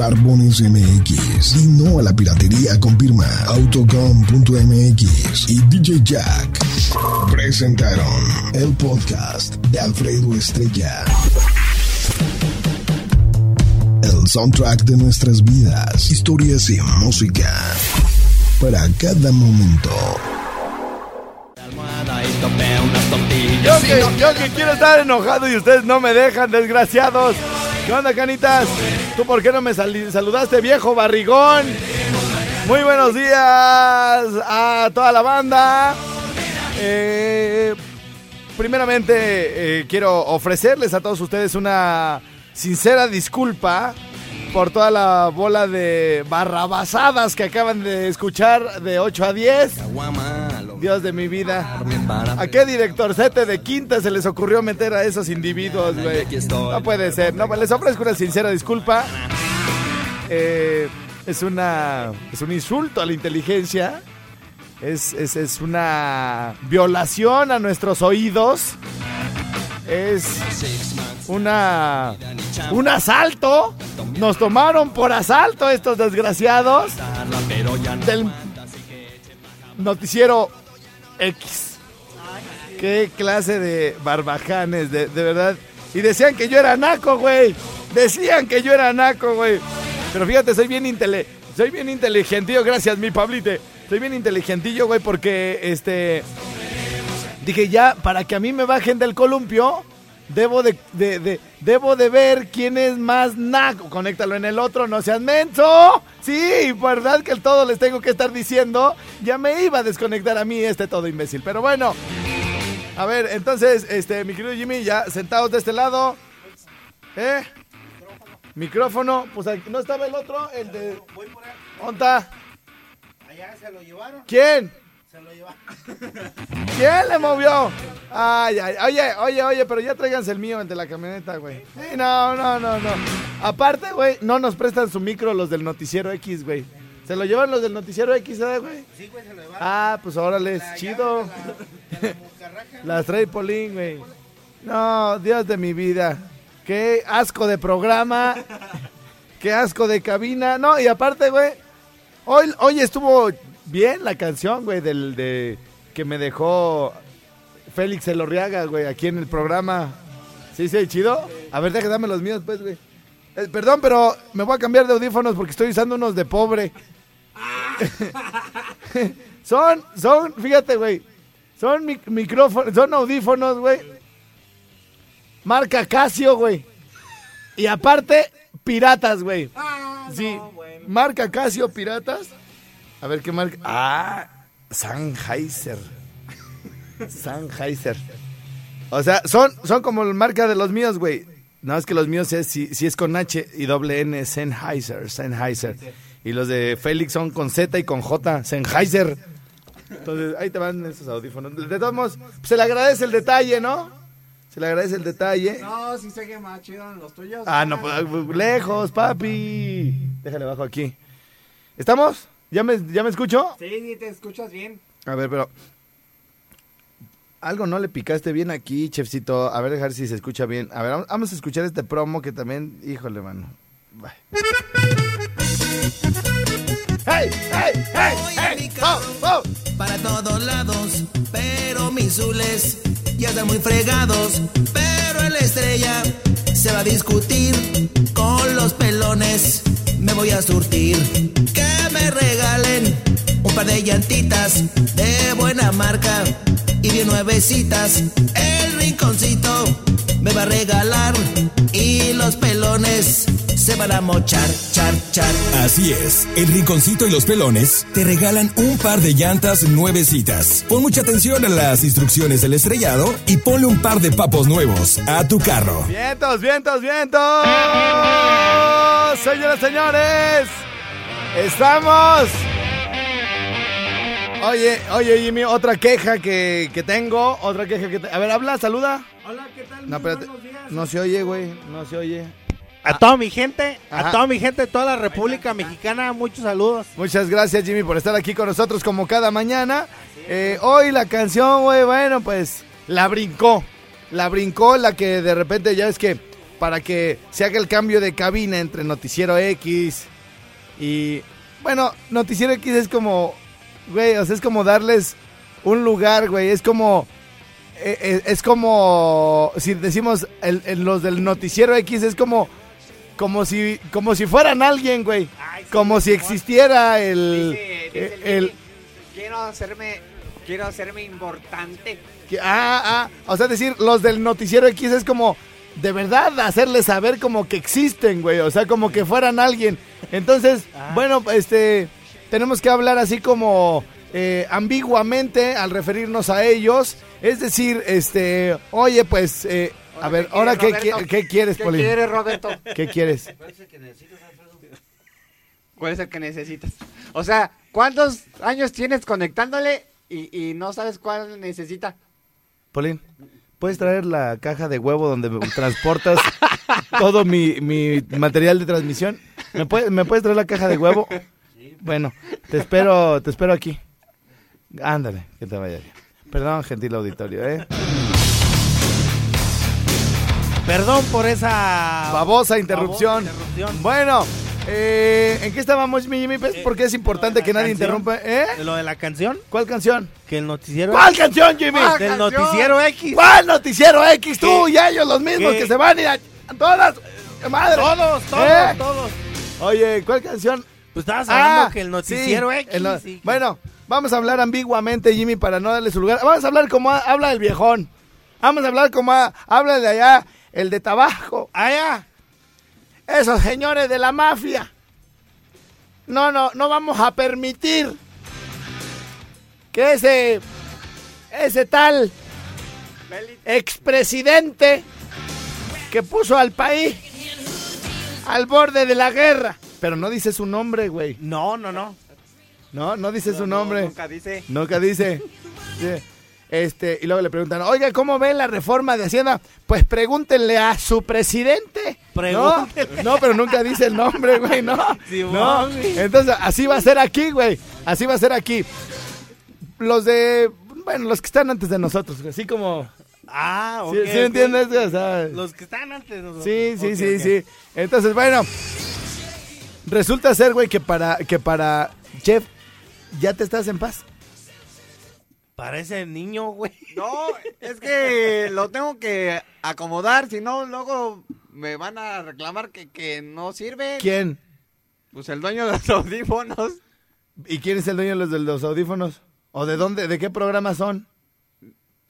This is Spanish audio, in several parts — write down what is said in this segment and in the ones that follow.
Barbones MX y no a la piratería confirma Autocom.mx y DJ Jack presentaron el podcast de Alfredo Estrella. El soundtrack de nuestras vidas, historias y música para cada momento. Yo que, yo que quiero estar enojado y ustedes no me dejan, desgraciados. ¿Qué onda, canitas? ¿Tú por qué no me saludaste, viejo barrigón? Muy buenos días a toda la banda. Eh, primeramente, eh, quiero ofrecerles a todos ustedes una sincera disculpa por toda la bola de barrabasadas que acaban de escuchar de 8 a 10. Dios de mi vida. ¿A qué directorcete de quinta se les ocurrió meter a esos individuos, güey? No puede ser. No, les ofrezco una sincera disculpa. Eh, es una. Es un insulto a la inteligencia. Es, es, es una violación a nuestros oídos. Es una. Un asalto. Nos tomaron por asalto estos desgraciados. Del noticiero X. Qué clase de barbajanes, de, de verdad. Y decían que yo era naco, güey. Decían que yo era naco, güey. Pero fíjate, soy bien intele soy bien inteligentillo, gracias, mi Pablite. Soy bien inteligentillo, güey, porque este dije ya para que a mí me bajen del columpio, debo de, de- de- debo de ver quién es más naco. Conéctalo en el otro, no seas menso. Sí, verdad que el todo les tengo que estar diciendo. Ya me iba a desconectar a mí este todo imbécil. Pero bueno. A ver, entonces, este, mi querido Jimmy, ya sentados de este lado. ¿Eh? Micrófono, pues aquí- no estaba el otro, el de. ¿Dónde está? Allá se lo llevaron. ¿Quién? Se lo llevaron. ¿Quién le movió? Ay, ay, oye, oye, oye, pero ya tráiganse el mío, de la camioneta, güey. Sí, no, no, no, no. Aparte, güey, no nos prestan su micro los del noticiero X, güey. ¿Se lo llevan los del noticiero X, eh, güey? Sí, güey, se lo llevaron. Ah, pues órale, es chido. Las trae Polín, güey. No, Dios de mi vida. Qué asco de programa. Qué asco de cabina. No, y aparte, güey. Hoy, hoy estuvo bien la canción, güey, del de que me dejó Félix Elorriaga, güey, aquí en el programa. ¿Sí, sí, chido? A ver, déjame dame los míos, pues, güey. Eh, perdón, pero me voy a cambiar de audífonos porque estoy usando unos de pobre. son, son, fíjate, güey. Son mic- micrófonos, son audífonos, güey. Marca Casio, güey. Y aparte, piratas, güey. sí, marca Casio, piratas. A ver qué marca. Ah, Sennheiser. Sennheiser. O sea, son, son como la marca de los míos, güey. No, es que los míos es, si, si es con H y doble N, Sennheiser, Sennheiser. Y los de Félix son con Z y con J, Sennheiser. Entonces, ahí te van esos audífonos. De todos modos, pues, se le agradece el detalle, ¿no? Se le agradece el detalle. No, sí sé que más chido los tuyos. Ah, no, pues, lejos, papi. Déjale abajo aquí. ¿Estamos? ¿Ya me, ¿Ya me escucho? Sí, te escuchas bien. A ver, pero... Algo no le picaste bien aquí, chefcito. A ver, dejar si se escucha bien. A ver, vamos- a escuchar este promo que también... Híjole, mano. Bye. ¡Hey, hey, hey, hey! ¡Oh, oh! para todos lados, pero mis zules ya están muy fregados, pero la estrella se va a discutir con los pelones, me voy a surtir, que me regalen un par de llantitas de buena marca y bien nuevecitas, el rinconcito me va a regalar y los pelones se van para mochar, char, char. Así es, el Rinconcito y los Pelones te regalan un par de llantas nuevecitas. Pon mucha atención a las instrucciones del estrellado y ponle un par de papos nuevos a tu carro. Vientos, vientos, vientos. Señoras, señores. Estamos. Oye, oye, Jimmy, otra queja que, que tengo. Otra queja que te- A ver, habla, saluda. Hola, ¿qué tal? No, espérate. buenos días. No se oye, güey. No se oye. A toda mi gente, Ajá. a toda mi gente de toda la República Mexicana, muchos saludos. Muchas gracias, Jimmy, por estar aquí con nosotros como cada mañana. Eh, hoy la canción, güey, bueno, pues la brincó. La brincó la que de repente ya es que para que se haga el cambio de cabina entre Noticiero X y... Bueno, Noticiero X es como... Güey, o sea, es como darles un lugar, güey. Es como... eh, eh, es como... Si decimos el- el- los del Noticiero X, es como... Como si, como si fueran alguien, güey. Ay, sí, como si existiera el, Dice- dice el, quiero hacerme quiero hacerme importante. que- ah, ah, o sea, decir, los del noticiero X es como de verdad hacerles saber como que existen, güey, o sea, como que fueran alguien. Entonces, Ah. bueno, este, tenemos que hablar así como eh, ambiguamente al referirnos a ellos, es decir, este, oye, pues, eh, a Ahora, ver, ¿qué ahora, ¿qué, quieres, qui- Roberto? qué quieres, ¿Qué Polín? quieres, Roberto? ¿Qué quieres? ¿Cuál es el que necesitas? O sea, ¿cuántos años tienes conectándole y, y no sabes cuál necesita? Polín, ¿puedes traer la caja de huevo donde transportas todo mi, mi material de transmisión? ¿Me puedes, ¿Me puedes traer la caja de huevo? Bueno, te espero, te espero aquí. Ándale, que te vaya bien. Perdón, gentil auditorio, ¿eh? Perdón por esa Babosa interrupción. babosa interrupción. Bueno, eh, ¿en qué estábamos, mi Jimmy? ¿Ves por qué es importante que nadie interrumpa? ¿Eh? De lo de la canción, ¿Cuál canción? que el noticiero ¿Cuál canción, Jimmy? ¿Cuál? del canción? noticiero X. ¿Cuál noticiero X? Tú y ellos los mismos ¿Qué? que se van a ir a todas. ¡Madre! Todos, todos, ¿Eh? todos. Oye, ¿cuál canción? Pues estabas hablando Ah, que el noticiero sí, X. el no- sí, que- Bueno, vamos a hablar ambiguamente, Jimmy, para no darle su lugar. Vamos a hablar como ha- habla el viejón. Vamos a hablar como ha- habla de allá, el de Tabajo. Allá. Esos señores de la mafia. No, no, no vamos a permitir que ese, ese tal expresidente que puso al país al borde de la guerra. Pero no dice su nombre, güey. No, no, no. No, no dice su nombre. Nunca dice. Nunca dice. Sí. Este, y luego le preguntan, oiga, ¿cómo ve la reforma de Hacienda? Pues pregúntenle a su presidente. No, no, pero nunca dice el nombre, güey, no. Simón, no. Entonces, así va a ser aquí, güey. Así va a ser aquí. Los de, bueno, los que están antes de nosotros, así como... Ah, ok. ¿Sí, sí ok. entiendes? O sea, Los que están antes de nosotros. Sí, sí, sí, sí. Entonces, bueno, resulta ser, güey, que para, que para Jeff ya te estás en paz. Parece niño, güey. No, es que lo tengo que acomodar, si no luego me van a reclamar que, que no sirve. ¿Quién? Pues el dueño de los audífonos. ¿Y quién es el dueño de los, de los audífonos? ¿O de dónde, de qué programa son?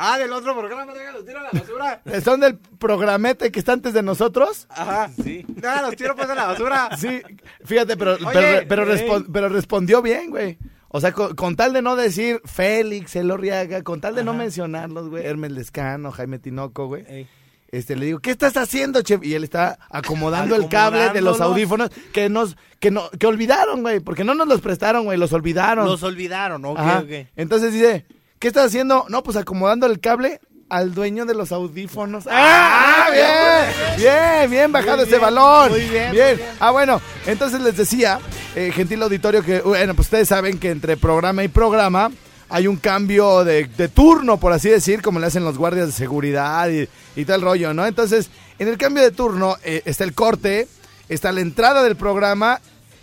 Ah, del otro programa, déjalos tiro a la basura. ¿Son del programete que está antes de nosotros? Ajá. Sí. Déjalos tiro pues a la basura. Sí, fíjate, pero, Oye, pero, respondió bien, güey. O sea, con, con tal de no decir Félix, Elorriaga, con tal de no mencionarlos, güey, Hermes Lescano, Jaime Tinoco, güey. Ey. Este, le digo, ¿qué estás haciendo, chef? Y él está acomodando el cable de los audífonos que nos, que no, que olvidaron, güey, porque no nos los prestaron, güey, los olvidaron. Los olvidaron, ok, Ajá. ok. Entonces dice, ¿qué estás haciendo? No, pues acomodando el cable al dueño de los audífonos. ¡Ah! Bien, bien, bien bajado Muy ese bien, balón. muy bien, muy bien. bien. Ah, bueno, entonces les decía, eh, gentil auditorio, que, bueno, pues ustedes saben que entre programa y programa hay un cambio de, de turno, por así decir, como le hacen los guardias de seguridad y, y tal rollo, ¿no? Entonces, en el cambio de turno eh, está el corte, está la entrada del programa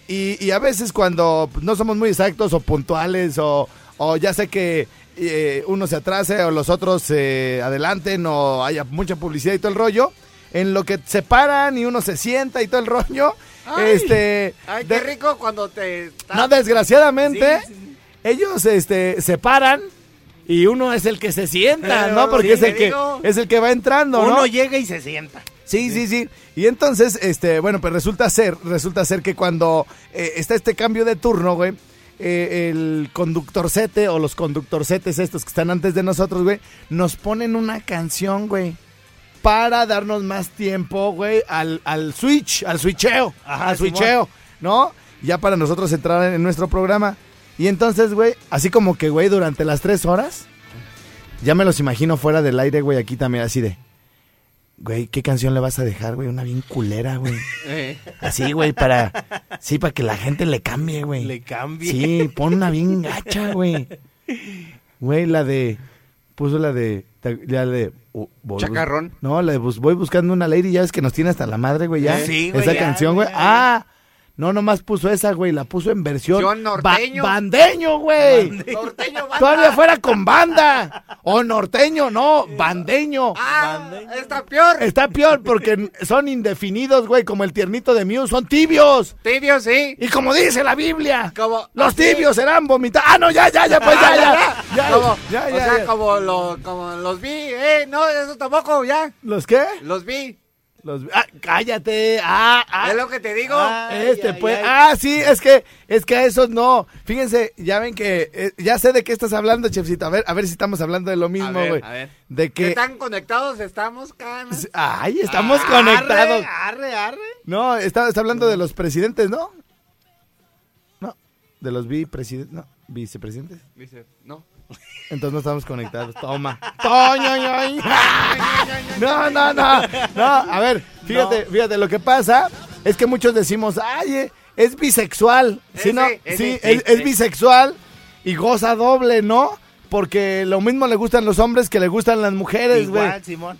y, y a veces cuando no somos muy exactos o puntuales o, o ya sé que eh, uno se atrase o los otros se adelanten o haya mucha publicidad y todo el rollo, en lo que se paran y uno se sienta y todo el rollo, Ay. este... Ay, de- qué rico cuando te... no, desgraciadamente, Sí, sí, sí. ellos este, se paran y uno es el que se sienta, Eh, ¿no? Porque sí, es el que es el que va entrando, ¿no? Uno llega y se sienta. Sí, sí, sí. Y entonces, este, bueno, pues resulta ser, resulta ser que cuando eh, está este cambio de turno, güey, eh, el conductorcete o los conductorcetes estos que están antes de nosotros, güey, nos ponen una canción, güey, para darnos más tiempo, güey, al, al switch, al switcheo, Ajá, al switcheo, ¿no? Ya para nosotros entrar en, en nuestro programa. Y entonces, güey, así como que, güey, durante las tres horas, ya me los imagino fuera del aire, güey, aquí también, así de... Güey, ¿qué canción le vas a dejar, güey? Una bien culera, güey. Eh, Así, güey, para... Sí, para que la gente le cambie, güey. Le cambie. Sí, pon una bien gacha, güey. Güey, la de... Puso la de... La de... voy bus- Chacarrón. No, la de bus- voy buscando una lady, ya ves que nos tiene hasta la madre, güey, ya. Sí, güey, Esa ya, canción, güey. Ah, no, nomás puso esa, güey, la puso en versión... Versión norteño. ba- bandeño, güey. Norteño, banda. Todavía fuera con banda. O norteño, no, bandeño. Ah, está peor. Está peor porque son indefinidos, güey, como el tiernito de Mew, son tibios. Tibio, sí. Y como dice la Biblia, Como- los así. tibios serán vomitados. Ah, no, ya, ya, ya, pues ya, ya. Ya, como, ya, o ya, sea, ya. como, lo, como los vi. Eh, no, eso tampoco, ya. ¿Los qué? Los vi. Los... Ah, cállate. Ah, ah. es lo que te digo. Este, ay, pues, ay. ah, sí, es que, es que a esos no. Fíjense, ya ven que, eh, ya sé de qué estás hablando, chefcito. A ver, a ver si estamos hablando de lo mismo, güey. a ver. De ¿Qué que, tan conectados estamos, canas? ay, estamos Arre, conectados. Arre, arre. No, está, está hablando de los presidentes, ¿no? No, de los vicepresidentes, no, vicepresidentes. No. Entonces no estamos conectados. Toma. No, no, no. No, a ver, fíjate, fíjate, lo que pasa es que muchos decimos, ay, eh, es bisexual. ¿Sí, no? sí, es, bisexual y goza doble, ¿no? Porque lo mismo le gustan los hombres que le gustan las mujeres, güey. Igual, Simón.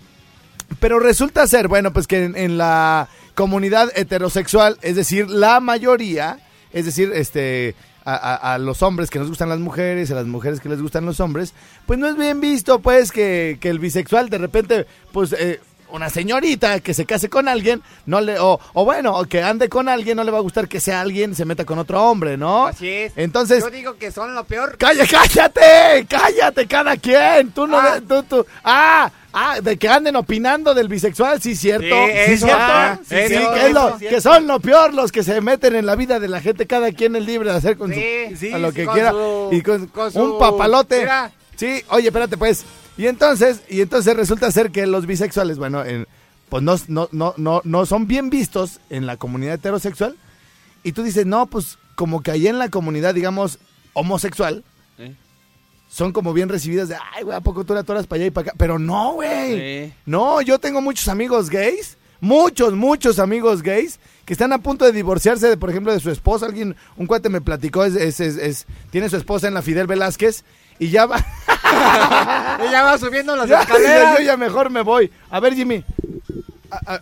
Pero resulta ser, bueno, pues que en, en la comunidad heterosexual, es decir, la mayoría, es decir, este, a, a- a los hombres que nos gustan las mujeres, a las mujeres que les gustan los hombres, pues no es bien visto, pues, que, que el bisexual de repente, pues, eh, una señorita que se case con alguien, no le, o, o bueno, o que ande con alguien, no le va a gustar que sea alguien, se meta con otro hombre, ¿no? Así es. Entonces, Yo digo que son lo peor. ¡Calla, cállate! ¡Cállate cada quien! Tú no... Ah. Tú, tú. ¡Ah! Ah, de que anden opinando del bisexual, sí, cierto. Sí, eso, cierto. ajá, Sí, sí, que, es lo- que son lo peor los que se meten en la vida de la gente. Cada quien es libre de hacer con Sí, su, sí, a lo sí, que con quiera. su- y con, con su- un papalote. Mira. Sí, oye, espérate, pues. Y entonces, y entonces resulta ser que los bisexuales, bueno, en- pues no, no, no, no, no son bien vistos en la comunidad heterosexual. Y tú dices, no, pues como que ahí en la comunidad, digamos, homosexual, Eh. Son como bien recibidas de, ay, güey, ¿a poco tú la toras para allá y para acá? Pero no, güey. Sí. No, yo tengo muchos amigos gays, muchos, muchos amigos gays, que están a punto de divorciarse, de, por ejemplo, de su esposa. Alguien, un cuate me platicó, es, es, es- es- tiene su esposa en la Fidel Velázquez y ya va. Ella va subiendo las Ya, escaleras. yo ya mejor me voy. A ver, Jimmy.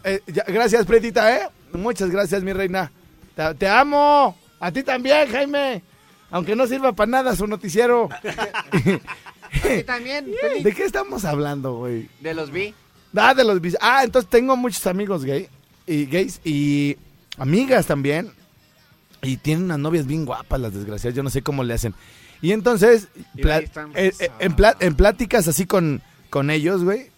Eh, ya, gracias, Pretita, ¿eh? Muchas gracias, mi reina. Te, te amo. A ti también, Jaime. Aunque no sirva para nada su noticiero. También, feliz. ¿De qué estamos hablando, güey? De los vi. Ah, de los bis- Ah, entonces tengo muchos amigos gay y gays y amigas también. Y tienen unas novias bien guapas, las desgraciadas. Yo no sé cómo le hacen. Y entonces, Y pla- eh, eh, en, pla- en pláticas así con, con ellos, güey,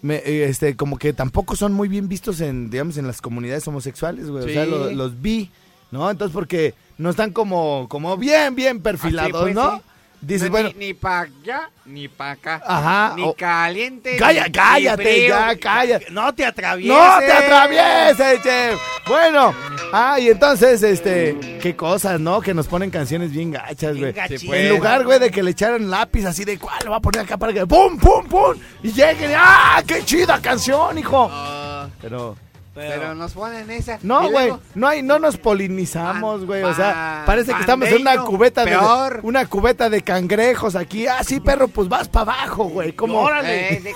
me, eh, este, como que tampoco son muy bien vistos en, digamos, en las comunidades homosexuales, güey. O sea, Sí. lo- los vi, ¿no? Entonces, porque no están como, como bien, bien perfilados, pues, ¿no? sí. Dices, No, bueno, Ni, ni para allá, ni para acá. Ajá, Ni o- caliente. Calla- ni- cállate ni ya, cállate. No te atravieses. ¡No te atravieses, chef! Bueno, ah, y entonces, este, qué cosas, ¿no? Que nos ponen canciones bien gachas, güey. En lugar, güey, de que le echaran lápiz así de cuál lo va a poner acá para que ¡pum, pum, pum! Y lleguen, ¡ah, qué chida canción, hijo! Ah, Pero, pero nos ponen esa. no, güey, no hay, no nos polinizamos, güey. O sea, parece que estamos en una cubeta de, peor. una cubeta de cangrejos aquí. Ah, sí, perro, pues vas para abajo, güey. Como, Órale. Eh, de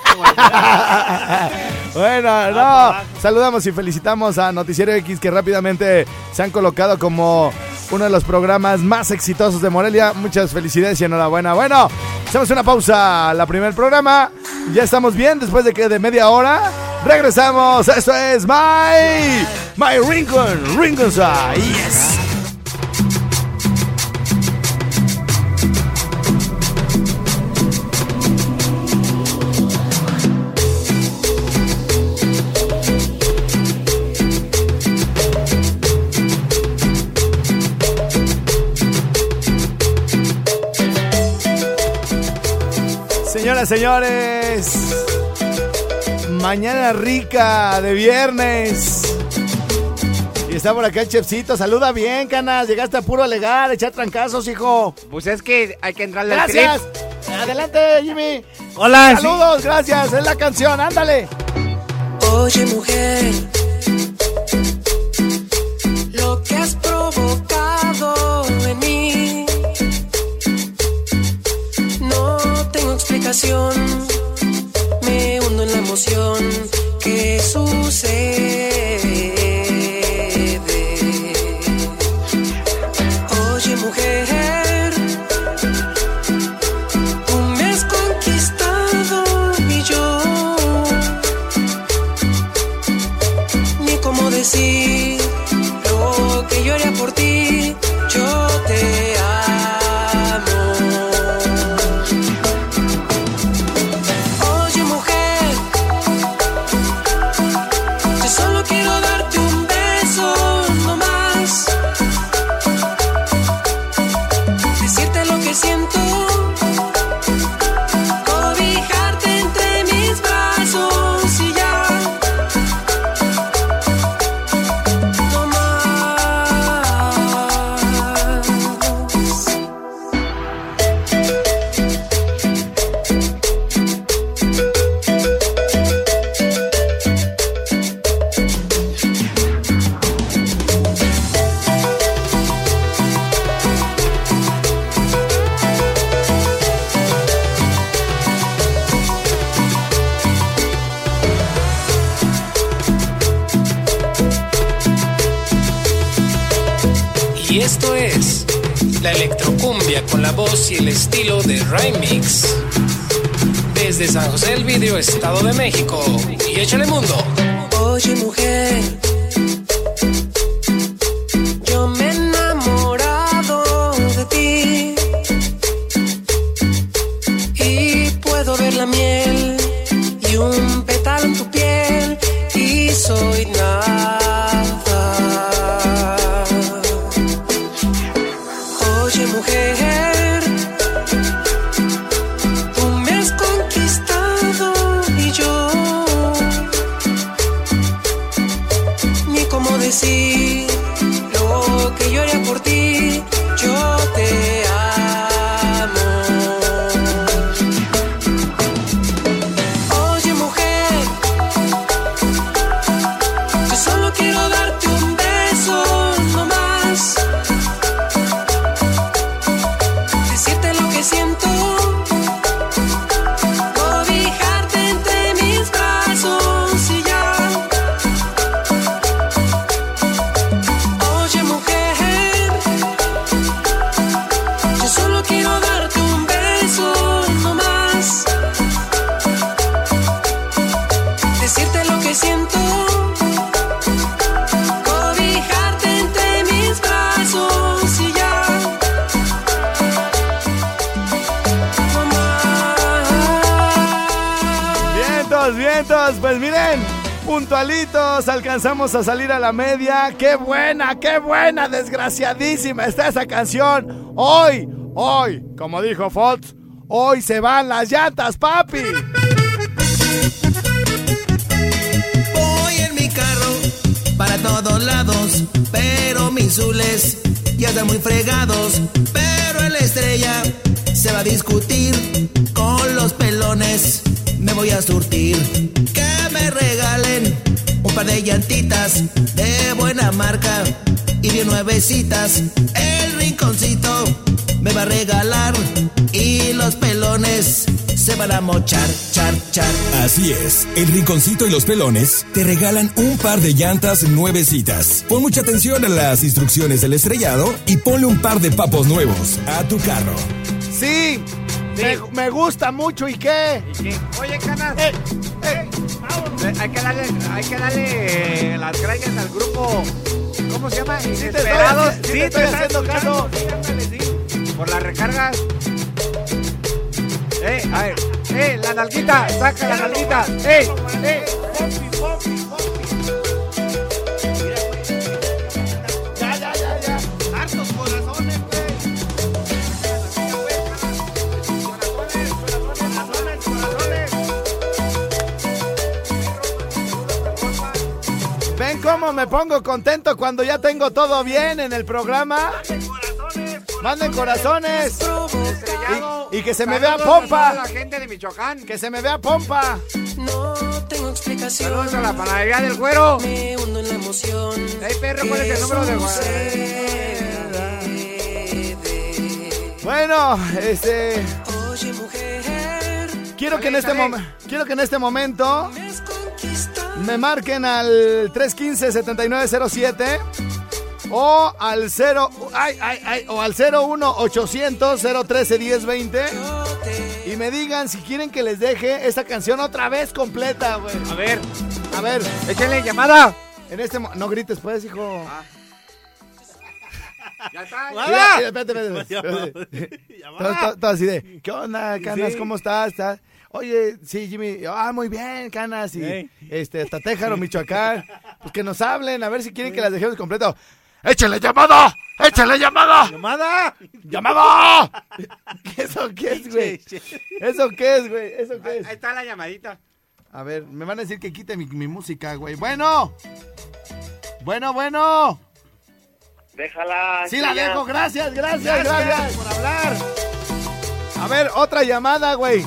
bueno, no. Saludamos y felicitamos a Noticiero X que rápidamente se han colocado como uno de los programas más exitosos de Morelia. Muchas felicidades y enhorabuena. Bueno, hacemos una pausa. La primer programa. Ya estamos bien después de que de media hora regresamos. Esto es My My Rincon Rincon. Yes. Señoras, señores. Mañana rica de viernes. Y está por acá el chefcito. Saluda bien, canas. Llegaste a puro alegar, echar trancazos, hijo. Pues es que hay que entrarle Gracias. Adelante, Jimmy. Hola. Saludos, gracias. Es la canción, ándale. Oye, mujer. Me hundo en la emoción que sucede. Voz y el estilo de Remix. Desde San José del Video, Estado de México. Y échale mundo. Oye, mujer, Pues miren, puntualitos. Alcanzamos a salir a la media. ¡Qué buena, qué buena! Desgraciadísima está esa canción. Hoy, hoy, como dijo Fox, hoy se van las llantas, papi. Voy en mi carro para todos lados, pero mis zules ya están muy fregados. Pero la estrella se va a discutir con los pelones. Me voy a surtir que me regalen un par de llantitas de buena marca y bien nuevecitas. El rinconcito me va a regalar y los pelones se van a mochar, char, char. Así es, el rinconcito y los pelones te regalan un par de llantas nuevecitas. Pon mucha atención a las instrucciones del estrellado y ponle un par de papos nuevos a tu carro. Sí, Me, me gusta mucho. ¿Y qué? Oye, canas. Eh, eh, Eh, Hay que darle, hay que darle las gracias al grupo. ¿Cómo se llama? te estoy Inesperados. haci- sí te estoy haciendo caso. Sí, sí. Por las recargas. Eh, a ver. Eh, la nalguita. Saca la nalguita. Eh, eh. Cómo me pongo contento cuando ya tengo todo bien en el programa? Manden corazones. Y, y que se me vea a pompa. la gente de Michoacán. Que se me vea pompa. No tengo explicación. Saludos a la panadería del güero. Me hundo en la emoción. Hey, perro, ¿cuál es el número de Bueno, este. Oye, mujer, Quiero que en este momento. Quiero que en este momento me marquen al 315-7907 o al 0 ay, ay, ay, o al 01 800 013 1020 y me digan si quieren que les deje esta canción otra vez completa, güey. A ver, A ver, échenle llamada. en este no grites pues, hijo. Ya está. Mira, espérate, espérate, espérate. Todo, así de, ¿qué onda, Canas? Sí. ¿Cómo estás? ¿Estás? Oye, sí, Jimmy. Ah, muy bien, Canas. Y este, hasta Téjaro, Michoacán. Pues que nos hablen, a ver si quieren que las dejemos completo. ¡Échale llamada! ¡Échale llamada! ¡Llamada! ¡Llamada! ¿Eso qué es, güey? ¿Eso qué es, güey? ¿Eso qué es? Ahí está la llamadita. A ver, me van a decir que quite mi, mi música, güey. Bueno. Bueno, bueno. Déjala. Sí la ya. dejo, gracias, gracias, gracias, por hablar. A ver, otra llamada, güey.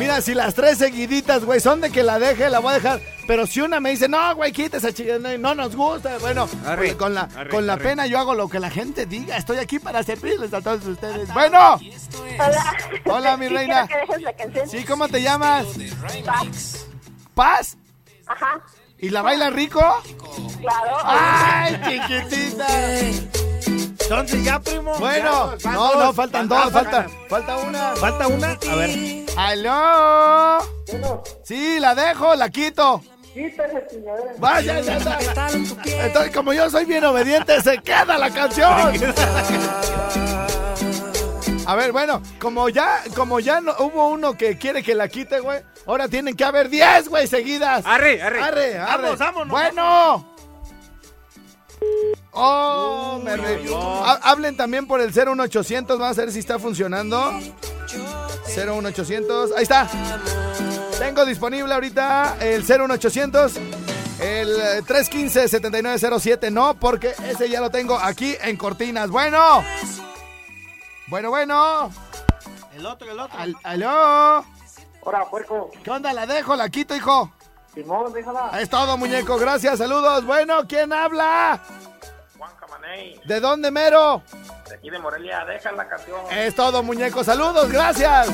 Mira, si las tres seguiditas, güey, son de que la deje, la voy a dejar. Pero si una me dice, no, güey, quita esa chica, no, no nos gusta. Bueno, Arre, con la, arre, con la arre. pena yo hago lo que la gente diga. Estoy aquí para servirles a todos ustedes. Bueno, Hola. Hola, mi Sí, reina. quiero que dejes la canción. ¿sí? ¿Cómo te llamas? Paz. ¿Paz? Ajá. ¿Y la baila rico? Claro. ¡Ay, chiquitita! Entonces ya, primo. Bueno, Ya, no, dos. no, faltan dos, van- falta, falta una. ¿Falta una? A ver. ¡Aló! Sí, la dejo, la quito. Vaya, ya está. Entonces, como yo soy bien obediente, se queda la canción. A ver, bueno, como ya, como ya no, hubo uno que quiere que la quite, güey, ahora tienen que haber 10, güey, seguidas. Arre, arre. Arre, arre. Vamos, vámonos. Bueno. Oh, me re- Ha- Hablen también por el 01800, vamos a ver si está funcionando. 01800, ahí está. Tengo disponible ahorita el 01800, el eh, 315-7907, no, porque ese ya lo tengo aquí en Cortinas. Bueno. Bueno, bueno. El otro, el otro. Al- ¿Aló? Hola, puerco. ¿Qué onda? ¿La dejo? ¿La quito, hijo? Simón, déjala. Es todo, muñeco. Gracias, saludos. Bueno, ¿quién habla? Juan Camaney, ¿De dónde, mero? de aquí de Morelia, deja la canción. Es todo, muñeco. Saludos, gracias.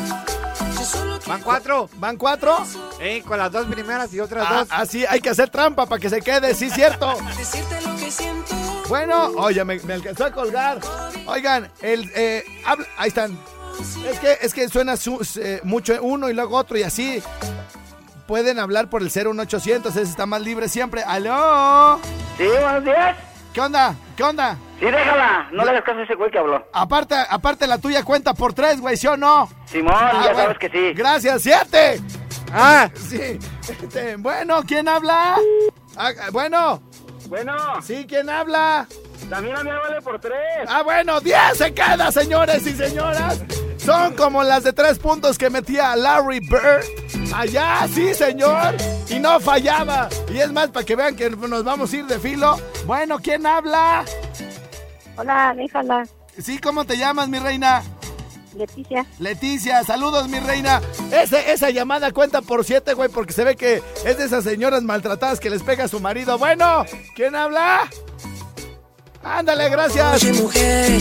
Van cuatro. ¿Van cuatro? Eh, con las dos primeras y otras Ah, dos. así hay que hacer trampa para que se quede, sí, cierto. decirte lo que siento. Bueno, oye, me, me alcanzó a colgar. Oigan, el, eh, habla- ahí están. Es que, es que suena su- eh, mucho uno y luego otro y así. Pueden hablar por el 01800, ese está más libre siempre. ¡Aló! Sí, buenos días. ¿Qué onda? ¿Qué onda? Sí, déjala. No le hagas caso a ese güey que habló. Aparte, aparte la tuya cuenta por tres, güey, ¿sí o no? Simón, Ah, ya bueno. sabes que sí. Gracias, siete. Ah, Sí. Este, bueno, ¿quién habla? Ah, bueno, Bueno, sí, ¿quién habla? también a mí me vale por tres. Ah, bueno, 10 se queda, señores y señoras. Son como las de tres puntos que metía Larry Bird. Allá, sí, señor. Y no fallaba. Y es más, para que vean que nos vamos a ir de filo. Bueno, ¿quién habla? Hola, déjala. Sí, ¿cómo te llamas, mi reina? Leticia. Leticia, saludos, mi reina. Ese, esa llamada cuenta por siete, güey, porque se ve que es de esas señoras maltratadas que les pega a su marido. Bueno, ¿quién habla? Ándale, gracias. Oye, mujer,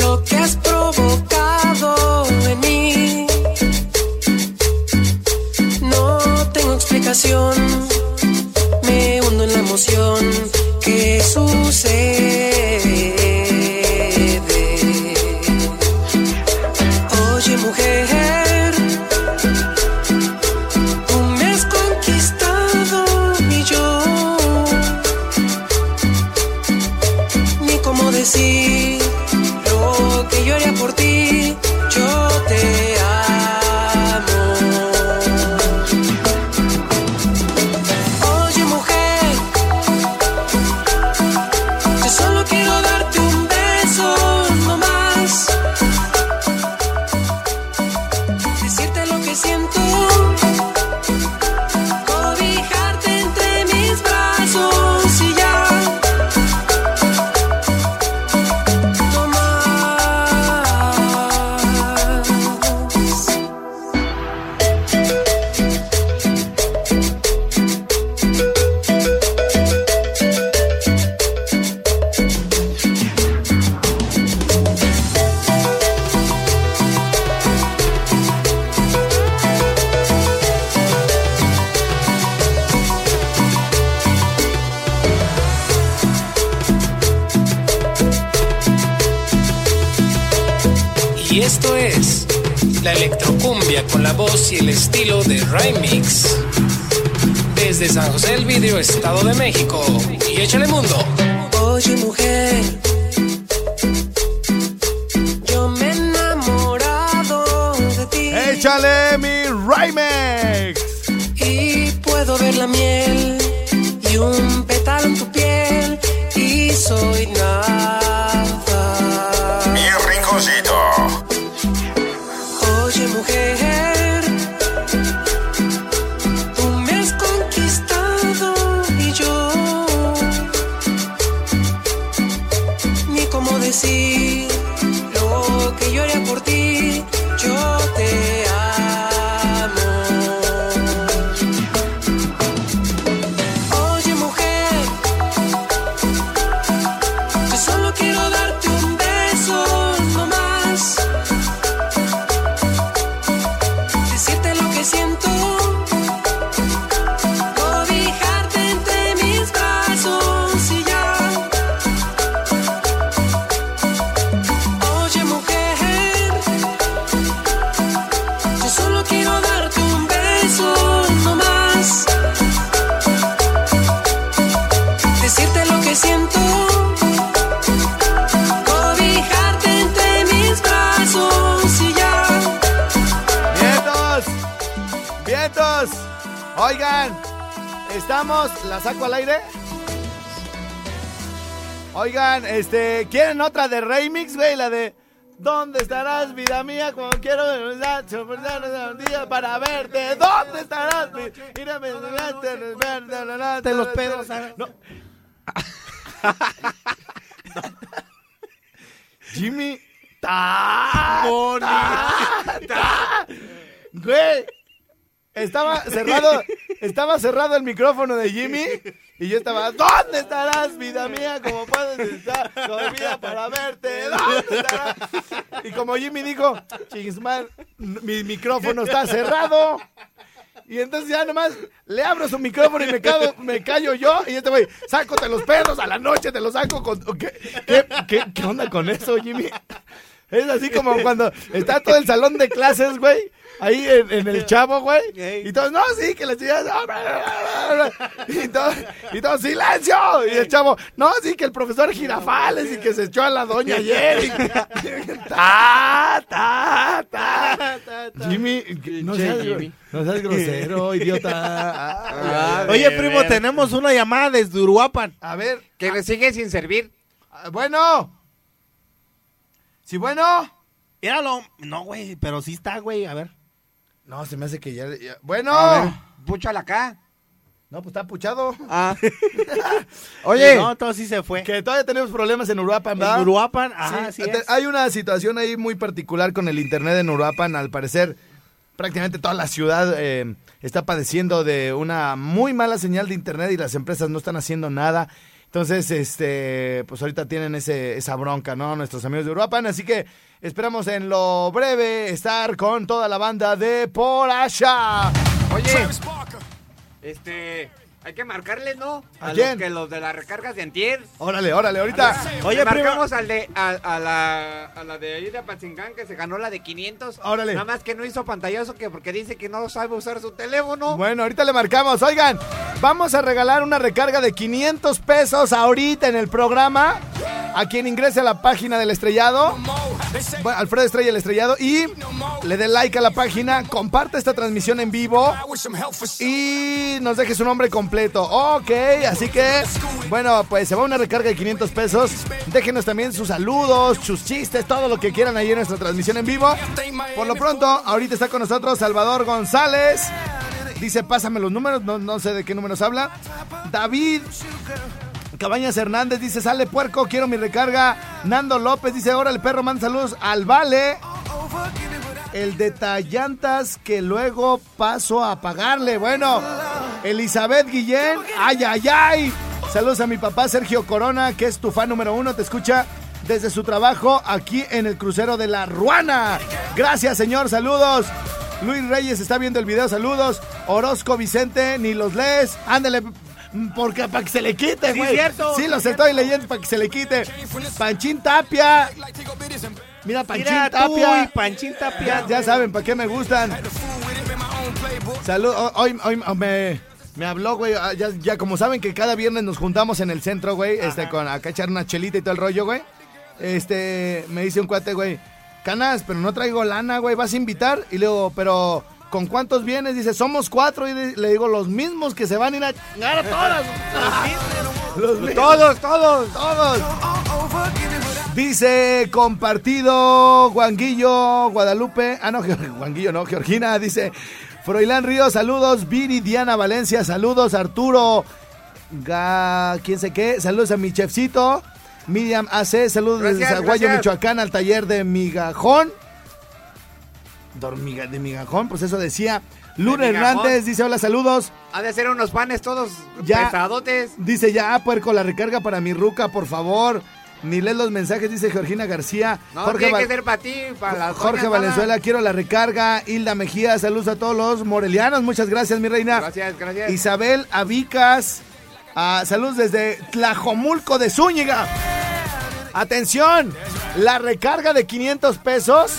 lo que has provocado en mí. No tengo explicación, me hundo en la emoción que sucede. Esto es la electrocumbia con la voz y el estilo de Remix. Desde San José el Video, Estado de México. Y échale mundo. Oye mujer, yo me he enamorado de ti. Échale mi este, ¿quieren otra de Remix, güey? La de ¿Dónde estarás, vida mía? Cuando quiero día para verte. ¿Dónde estarás? Mírame, Te los pedos. No. Jimmy. Ta, ta, ta. Güey. Estaba cerrado, estaba cerrado el micrófono de Jimmy y yo estaba, ¿dónde estarás, vida mía? Como puedes estar dormida para verte, ¿dónde estarás? Y como Jimmy dijo, chismal, mi micrófono está cerrado. Y entonces ya nomás le abro su micrófono y me, cago- me callo yo. Y este güey, sácote los perros a la noche, te los saco con. ¿Qué, qué, qué, qué onda con eso, Jimmy? Es así como cuando está todo el salón de clases, güey. Ahí en, en el chavo, güey. Y todos, no, sí, que bla, bla, bla". Y todo, y todo, silencio. Y el chavo, no, sí, que el profesor Girafales y que se echó a la doña ayer. y- ta, ta, ta. Jimmy, no seas, Jimmy. no seas grosero, idiota. Ah, Oye, primo, tenemos una llamada desde Uruapan. A ver. Que le sigue sin servir. Ah, Bueno. Sí, bueno. Míralo. No, güey, pero sí está, güey. A ver. No, se me hace que ya. ya- Bueno. A ver, púchala acá. No, pues está puchado. Ah. Oye. No, todo sí se fue. Que todavía tenemos problemas en Uruapan, En ¿verdad? Uruapan, ajá, Sí, es. Hay una situación ahí muy particular con el internet en Uruapan. Al parecer, prácticamente toda la ciudad eh, está padeciendo de una muy mala señal de internet y las empresas no están haciendo nada. Entonces, este, pues ahorita tienen ese, esa bronca, ¿no? Nuestros amigos de Uruapan. Así que esperamos en lo breve estar con toda la banda de Por allá. Oye. Este. Hay que marcarle, ¿no? ¿A los quién? que los de las recargas de Antier. Órale, órale, ahorita. Oye, marcamos al de, a, a la, a la de ahí de Apatzingán que se ganó la de 500. Órale. Nada más que no hizo pantallazo que porque dice que no sabe usar su teléfono. Bueno, ahorita le marcamos. Oigan, vamos a regalar una recarga de 500 pesos ahorita en el programa. A quien ingrese a la página del estrellado. Bueno, Alfredo Estrella el estrellado. Y le dé like a la página. Comparte esta transmisión en vivo. Y nos deje su nombre completo. Ok, así que, bueno, pues se va una recarga de 500 pesos. Déjenos también sus saludos, sus chistes, todo lo que quieran ahí en nuestra transmisión en vivo. Por lo pronto, ahorita está con nosotros Salvador González. Dice, pásame los números, no, no sé de qué números habla. David Cabañas Hernández dice, sale puerco, quiero mi recarga. Nando López dice, órale perro, manda saludos al Vale. El de Tallantas que luego paso a pagarle. Bueno, Elizabeth Guillén, ay, ay, ay. Saludos a mi papá Sergio Corona, que es tu fan número uno, te escucha desde su trabajo aquí en el crucero de la Ruana. Gracias, señor, saludos. Luis Reyes está viendo el video, saludos. Orozco Vicente, ni los lees. Ándale, porque para que se le quite, Sí, güey. cierto, Sí, sí, los estoy leyendo para que se le quite. Panchín Tapia. Mira, Panchín Mira, Tapia. Panchín Tapia. Ya, ya saben para qué me gustan. Salud. ho- Hoy, hoy me, me habló, güey. ah, Ya, ya como saben que cada viernes nos juntamos en el centro, güey. Este, con acá echar una chelita y todo el rollo, güey. Este, me dice un cuate, güey. Canas, pero no traigo lana, güey. ¿Vas a invitar? Y le digo, pero ¿con cuántos vienes? Dice, somos cuatro. Y le digo, los mismos que se van a ir a chingar a todas. Los mismos. Todos, todos. Todos. Dice compartido Guanguillo, Guadalupe. Ah, no, Guanguillo, no, Georgina. Dice Froilán Ríos, saludos. Viri, Diana Valencia, saludos. Arturo, Ga, quién sé qué. Saludos a mi chefcito. Miriam AC, saludos desde Gracias, Zaguayo, gracias. Michoacán, al taller de migajón. Dormiga, de migajón, pues eso decía. Luna De. Hernández dice: Hola, saludos. Ha de ser unos panes todos Ya. pesadotes. Dice ya, puerco, la recarga para mi ruca, por favor. Ni lees los mensajes, dice Georgina García. No, Jorge, tiene que ser para ti, para las Jorge doñas, Valenzuela, quiero la recarga. Hilda Mejía, saludos a todos los morelianos. Muchas gracias, mi reina. Gracias, gracias. Isabel Avicas, ah, saludos desde Tlajomulco de Zúñiga. Atención, la recarga de 500 pesos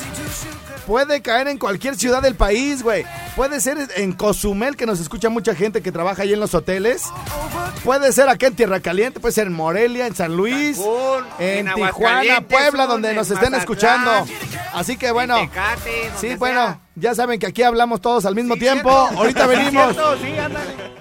puede caer en cualquier ciudad del país, güey. Puede ser en Cozumel, que nos escucha mucha gente que trabaja ahí en los hoteles. Puede ser acá en Tierra Caliente, puede ser en Morelia, en San Luis, Cancún, en, en Tijuana, Puebla, donde en nos estén Mazatlán, escuchando. Así que bueno, Tecate, sí, sea. bueno, ya saben que aquí hablamos todos al mismo Sí, tiempo. cierto. Ahorita venimos. cierto, sí, ándale.